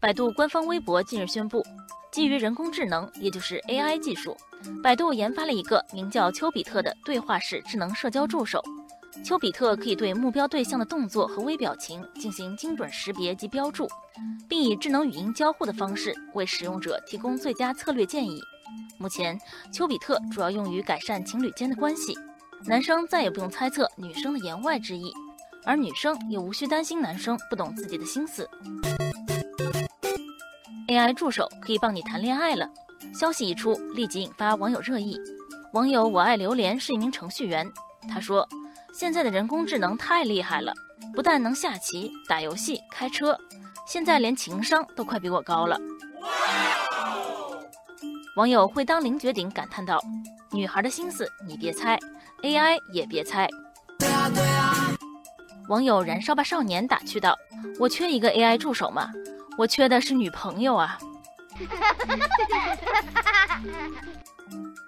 百度官方微博近日宣布，基于人工智能，也就是 AI 技术，百度研发了一个名叫丘比特的对话式智能社交助手。丘比特可以对目标对象的动作和微表情进行精准识别及标注，并以智能语音交互的方式为使用者提供最佳策略建议。目前，丘比特主要用于改善情侣间的关系，男生再也不用猜测女生的言外之意，而女生也无需担心男生不懂自己的心思。AI 助手可以帮你谈恋爱了，消息一出，立即引发网友热议。网友我爱榴莲是一名程序员，他说：“现在的人工智能太厉害了，不但能下棋、打游戏、开车，现在连情商都快比我高了。”网友会当凌绝顶感叹道：“女孩的心思你别猜，AI 也别猜。”网友燃烧吧少年打趣道：“我缺一个 AI 助手吗？”我缺的是女朋友啊！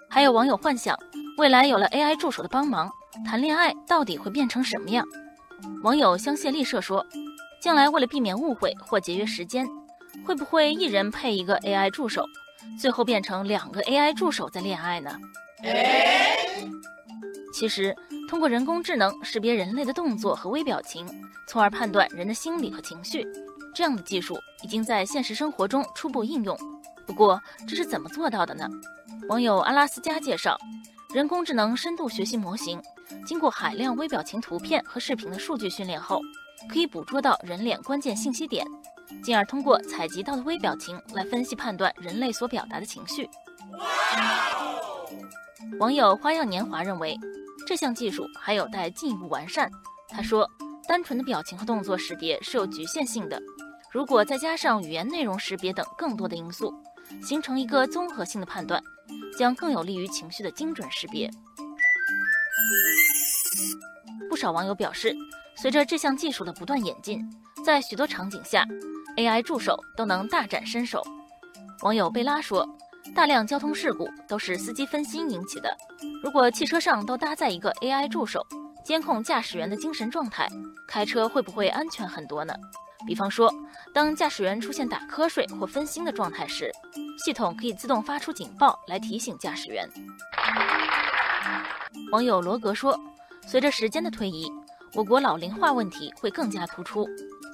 还有网友幻想，未来有了 AI 助手的帮忙，谈恋爱到底会变成什么样？网友香榭丽舍说，将来为了避免误会或节约时间，会不会一人配一个 AI 助手，最后变成两个 AI 助手在恋爱呢？其实，通过人工智能识别人类的动作和微表情，从而判断人的心理和情绪。这样的技术已经在现实生活中初步应用，不过这是怎么做到的呢？网友阿拉斯加介绍，人工智能深度学习模型经过海量微表情图片和视频的数据训练后，可以捕捉到人脸关键信息点，进而通过采集到的微表情来分析判断人类所表达的情绪。网友花样年华认为，这项技术还有待进一步完善。他说，单纯的表情和动作识别是有局限性的。如果再加上语言内容识别等更多的因素，形成一个综合性的判断，将更有利于情绪的精准识别。不少网友表示，随着这项技术的不断演进，在许多场景下，AI 助手都能大展身手。网友贝拉说，大量交通事故都是司机分心引起的。如果汽车上都搭载一个 AI 助手，监控驾驶员的精神状态，开车会不会安全很多呢？比方说，当驾驶员出现打瞌睡或分心的状态时，系统可以自动发出警报来提醒驾驶员。网友罗格说：“随着时间的推移，我国老龄化问题会更加突出。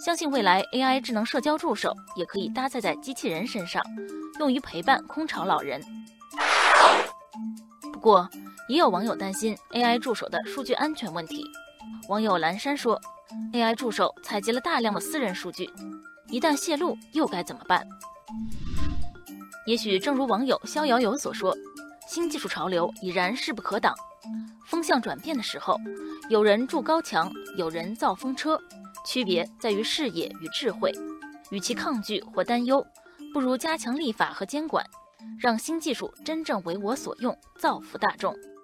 相信未来 AI 智能社交助手也可以搭载在机器人身上，用于陪伴空巢老人。”不过，也有网友担心 AI 助手的数据安全问题。网友蓝山说。AI 助手采集了大量的私人数据，一旦泄露又该怎么办？也许正如网友逍遥游所说，新技术潮流已然势不可挡，风向转变的时候，有人筑高墙，有人造风车，区别在于视野与智慧。与其抗拒或担忧，不如加强立法和监管，让新技术真正为我所用，造福大众。